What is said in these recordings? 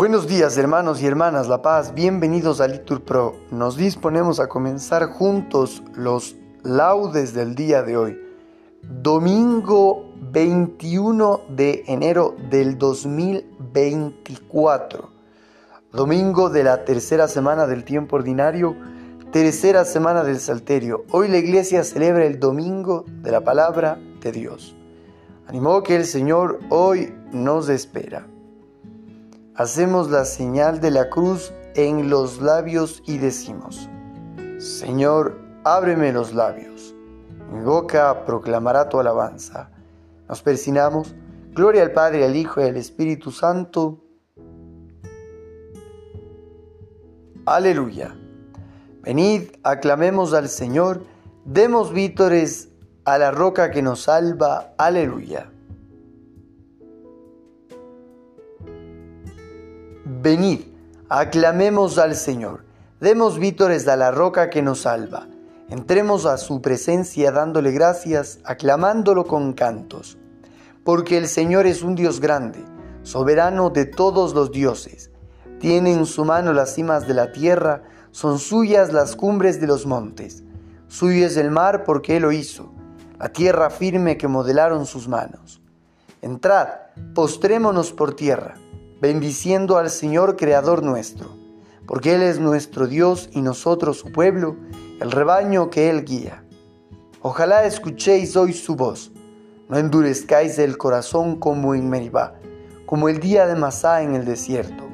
Buenos días hermanos y hermanas La Paz, bienvenidos a Litur Pro. Nos disponemos a comenzar juntos los laudes del día de hoy. Domingo 21 de enero del 2024. Domingo de la tercera semana del tiempo ordinario, tercera semana del Salterio. Hoy la iglesia celebra el Domingo de la Palabra de Dios. Animó que el Señor hoy nos espera hacemos la señal de la cruz en los labios y decimos, Señor, ábreme los labios, mi boca proclamará tu alabanza. Nos persinamos, gloria al Padre, al Hijo y al Espíritu Santo. Aleluya. Venid, aclamemos al Señor, demos vítores a la roca que nos salva. Aleluya. Venid, aclamemos al Señor, demos vítores a la roca que nos salva, entremos a su presencia dándole gracias, aclamándolo con cantos, porque el Señor es un Dios grande, soberano de todos los dioses, tiene en su mano las cimas de la tierra, son suyas las cumbres de los montes, suyo es el mar porque Él lo hizo, la tierra firme que modelaron sus manos. Entrad, postrémonos por tierra bendiciendo al Señor Creador nuestro, porque Él es nuestro Dios y nosotros su pueblo, el rebaño que Él guía. Ojalá escuchéis hoy su voz, no endurezcáis el corazón como en Meribá, como el día de Masá en el desierto,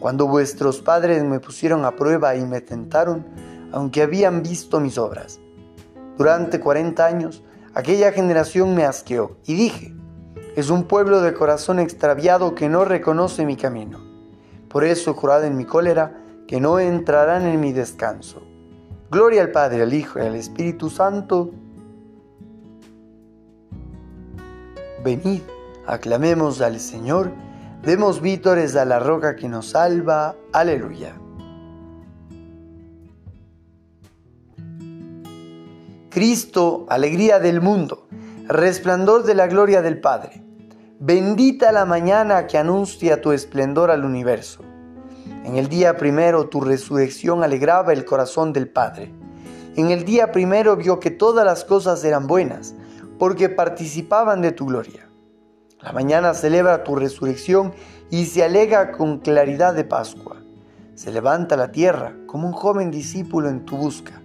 cuando vuestros padres me pusieron a prueba y me tentaron, aunque habían visto mis obras. Durante cuarenta años, aquella generación me asqueó, y dije, es un pueblo de corazón extraviado que no reconoce mi camino. Por eso jurado en mi cólera que no entrarán en mi descanso. Gloria al Padre, al Hijo y al Espíritu Santo. Venid, aclamemos al Señor, demos vítores a la roca que nos salva. Aleluya. Cristo, alegría del mundo, resplandor de la gloria del Padre Bendita la mañana que anuncia tu esplendor al universo. En el día primero tu resurrección alegraba el corazón del Padre. En el día primero vio que todas las cosas eran buenas, porque participaban de tu gloria. La mañana celebra tu resurrección y se alega con claridad de Pascua. Se levanta la tierra como un joven discípulo en tu busca,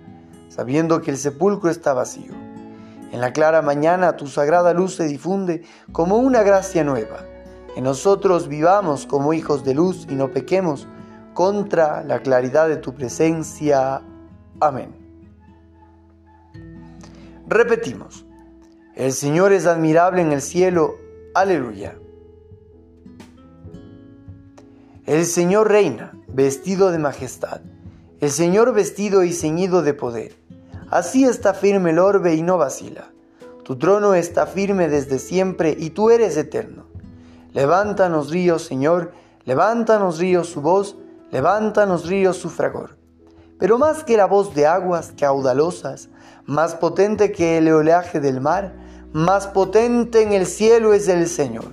sabiendo que el sepulcro está vacío. En la clara mañana tu sagrada luz se difunde como una gracia nueva. En nosotros vivamos como hijos de luz y no pequemos contra la claridad de tu presencia. Amén. Repetimos, el Señor es admirable en el cielo. Aleluya. El Señor reina, vestido de majestad. El Señor vestido y ceñido de poder. Así está firme el orbe y no vacila. Tu trono está firme desde siempre y tú eres eterno. Levántanos ríos, Señor, levántanos ríos su voz, levántanos ríos su fragor. Pero más que la voz de aguas caudalosas, más potente que el oleaje del mar, más potente en el cielo es el Señor.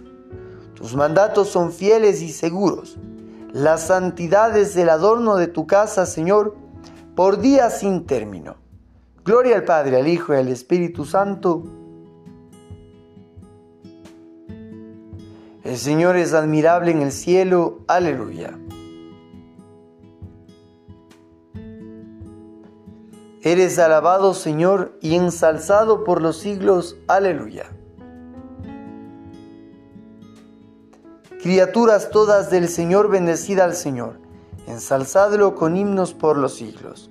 Tus mandatos son fieles y seguros. La santidad es el adorno de tu casa, Señor, por días sin término. Gloria al Padre, al Hijo y al Espíritu Santo. El Señor es admirable en el cielo. Aleluya. Eres alabado, Señor, y ensalzado por los siglos. Aleluya. Criaturas todas del Señor, bendecida al Señor, ensalzadlo con himnos por los siglos.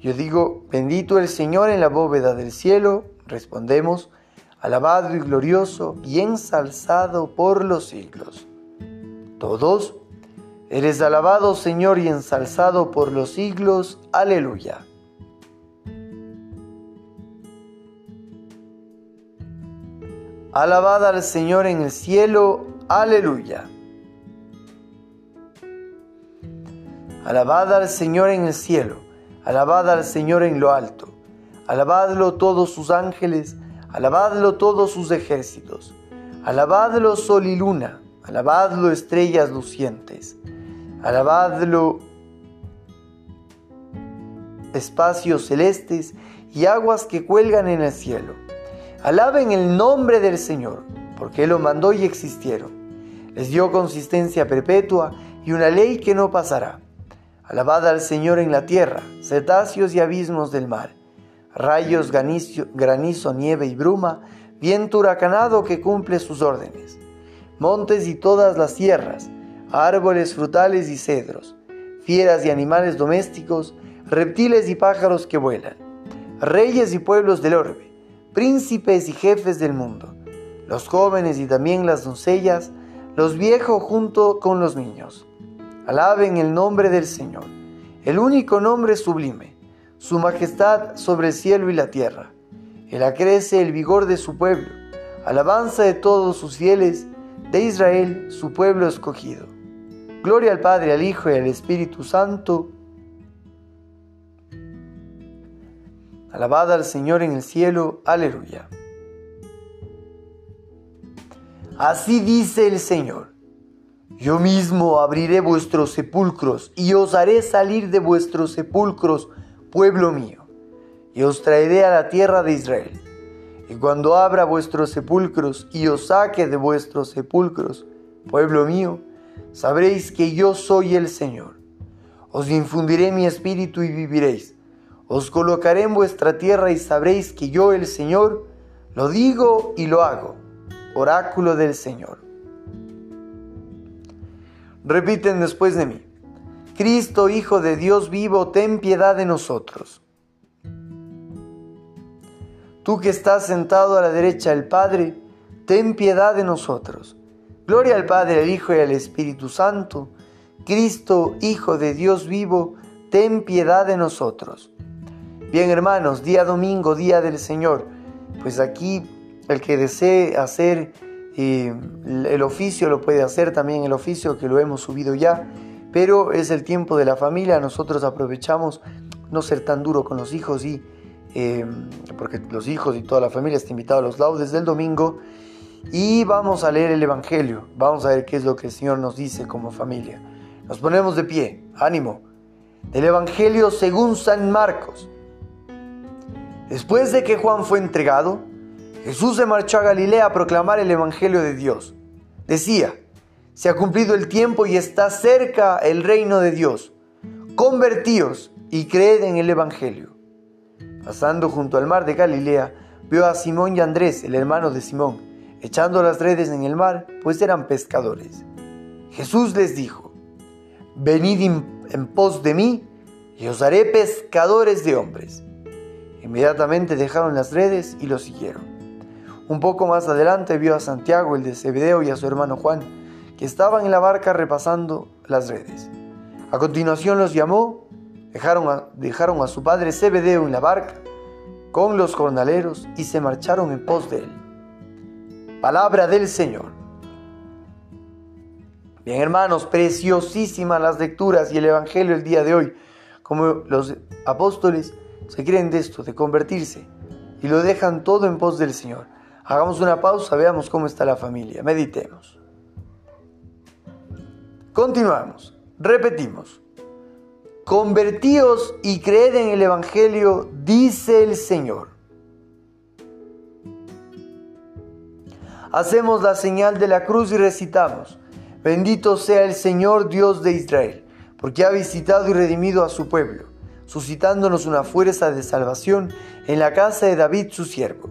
Yo digo, bendito el Señor en la bóveda del cielo, respondemos, alabado y glorioso y ensalzado por los siglos. Todos, eres alabado Señor y ensalzado por los siglos, aleluya. Alabad al Señor en el cielo, aleluya. Alabad al Señor en el cielo, alabad al Señor en lo alto, alabadlo todos sus ángeles, alabadlo todos sus ejércitos, alabadlo sol y luna, alabadlo estrellas lucientes, alabadlo espacios celestes y aguas que cuelgan en el cielo. Alaben el nombre del Señor, porque Él lo mandó y existieron. Les dio consistencia perpetua y una ley que no pasará. Alabad al Señor en la tierra, cetáceos y abismos del mar, rayos, granizo, granizo, nieve y bruma, viento huracanado que cumple sus órdenes, montes y todas las tierras, árboles frutales y cedros, fieras y animales domésticos, reptiles y pájaros que vuelan, reyes y pueblos del orbe príncipes y jefes del mundo, los jóvenes y también las doncellas, los viejos junto con los niños. Alaben el nombre del Señor, el único nombre sublime, su majestad sobre el cielo y la tierra. Él acrece el vigor de su pueblo, alabanza de todos sus fieles, de Israel, su pueblo escogido. Gloria al Padre, al Hijo y al Espíritu Santo, Alabad al Señor en el cielo, aleluya. Así dice el Señor, yo mismo abriré vuestros sepulcros y os haré salir de vuestros sepulcros, pueblo mío, y os traeré a la tierra de Israel. Y cuando abra vuestros sepulcros y os saque de vuestros sepulcros, pueblo mío, sabréis que yo soy el Señor. Os infundiré mi espíritu y viviréis os colocaré en vuestra tierra y sabréis que yo, el Señor, lo digo y lo hago. Oráculo del Señor. Repiten después de mí. Cristo, Hijo de Dios vivo, ten piedad de nosotros. Tú que estás sentado a la derecha del Padre, ten piedad de nosotros. Gloria al Padre, al Hijo y al Espíritu Santo. Cristo, Hijo de Dios vivo, ten piedad de nosotros. Bien hermanos, día domingo, día del Señor. Pues aquí el que desee hacer el oficio lo puede hacer también el oficio que lo hemos subido ya, pero es el tiempo de la familia, nosotros aprovechamos no ser tan duro con los hijos y eh, porque los hijos y toda la familia está invitada a los laudes del domingo y vamos a leer el Evangelio, vamos a ver qué es lo que el Señor nos dice como familia. Nos ponemos de pie, ánimo. Del Evangelio según San Marcos. Después de que Juan fue entregado, Jesús se marchó a Galilea a proclamar el Evangelio de Dios. Decía, se ha cumplido el tiempo y está cerca el reino de Dios. Convertíos y creed en el Evangelio. Pasando junto al mar de Galilea, vio a Simón y Andrés, el hermano de Simón, echando las redes en el mar, pues eran pescadores. Jesús les dijo, Venid en pos de mí y os haré pescadores de hombres. Inmediatamente dejaron las redes y lo siguieron. Un poco más adelante vio a Santiago, el de Zebedeo, y a su hermano Juan, que estaban en la barca repasando las redes. A continuación los llamó, dejaron a, dejaron a su padre Zebedeo en la barca con los jornaleros y se marcharon en pos de él. Palabra del Señor. Bien hermanos, preciosísimas las lecturas y el Evangelio el día de hoy, como los apóstoles se creen de esto, de convertirse, y lo dejan todo en pos del Señor. Hagamos una pausa, veamos cómo está la familia, meditemos. Continuamos, repetimos. Convertíos y creed en el Evangelio, dice el Señor. Hacemos la señal de la cruz y recitamos. Bendito sea el Señor Dios de Israel, porque ha visitado y redimido a su pueblo, suscitándonos una fuerza de salvación en la casa de David su siervo,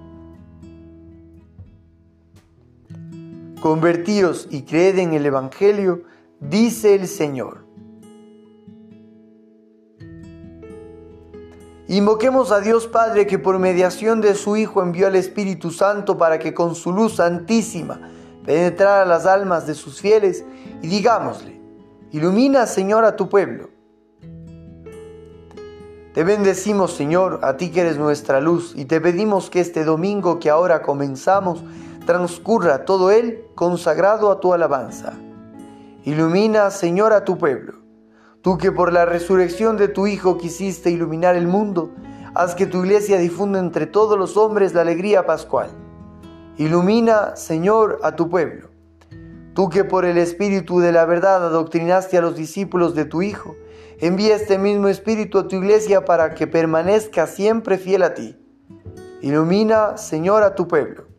Convertíos y creed en el Evangelio, dice el Señor. Invoquemos a Dios Padre que por mediación de su Hijo envió al Espíritu Santo para que con su luz santísima penetrar a las almas de sus fieles y digámosle, ilumina Señor a tu pueblo. Te bendecimos Señor, a ti que eres nuestra luz, y te pedimos que este domingo que ahora comenzamos transcurra todo él consagrado a tu alabanza. Ilumina Señor a tu pueblo. Tú que por la resurrección de tu Hijo quisiste iluminar el mundo, haz que tu iglesia difunda entre todos los hombres la alegría pascual. Ilumina, Señor, a tu pueblo. Tú que por el Espíritu de la verdad adoctrinaste a los discípulos de tu Hijo, envía este mismo Espíritu a tu iglesia para que permanezca siempre fiel a ti. Ilumina, Señor, a tu pueblo.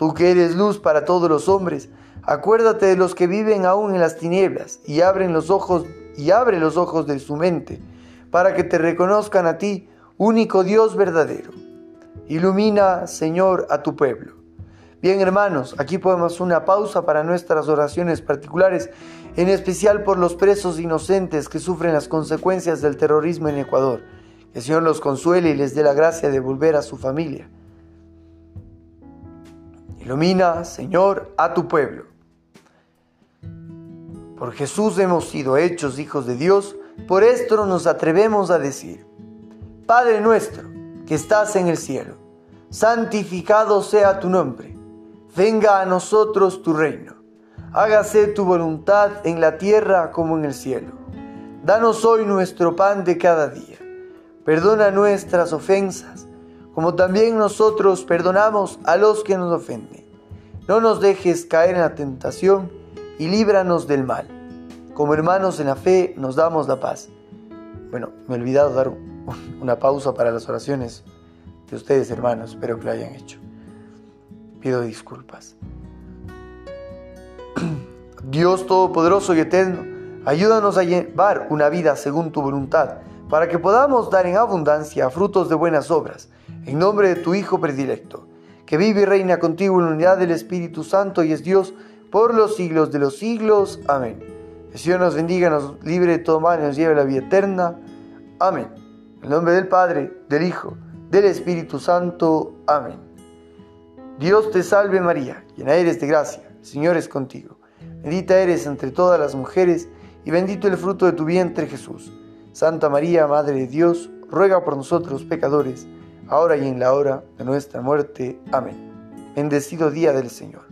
Tú que eres luz para todos los hombres, acuérdate de los que viven aún en las tinieblas y abren los ojos y abre los ojos de su mente para que te reconozcan a ti, único Dios verdadero. Ilumina, Señor, a tu pueblo. Bien hermanos, aquí podemos una pausa para nuestras oraciones particulares, en especial por los presos inocentes que sufren las consecuencias del terrorismo en Ecuador. Que el Señor los consuele y les dé la gracia de volver a su familia. Ilumina, Señor, a tu pueblo. Por Jesús hemos sido hechos hijos de Dios, por esto nos atrevemos a decir, Padre nuestro, que estás en el cielo, santificado sea tu nombre venga a nosotros tu reino. Hágase tu voluntad en la tierra como en el cielo. Danos hoy nuestro pan de cada día. Perdona nuestras ofensas, como también nosotros perdonamos a los que nos ofenden. No nos dejes caer en la tentación y líbranos del mal. Como hermanos en la fe nos damos la paz. Bueno, me he olvidado dar una pausa para las oraciones de ustedes, hermanos. Espero que lo hayan hecho pido disculpas. Dios Todopoderoso y Eterno, ayúdanos a llevar una vida según tu voluntad, para que podamos dar en abundancia frutos de buenas obras, en nombre de tu Hijo predilecto, que vive y reina contigo en la unidad del Espíritu Santo y es Dios por los siglos de los siglos. Amén. El Señor nos bendiga, nos libre de todo mal y nos lleve a la vida eterna. Amén. En nombre del Padre, del Hijo, del Espíritu Santo. Amén. Dios te salve María, llena eres de gracia, el Señor es contigo. Bendita eres entre todas las mujeres y bendito el fruto de tu vientre Jesús. Santa María, Madre de Dios, ruega por nosotros pecadores, ahora y en la hora de nuestra muerte. Amén. Bendecido día del Señor.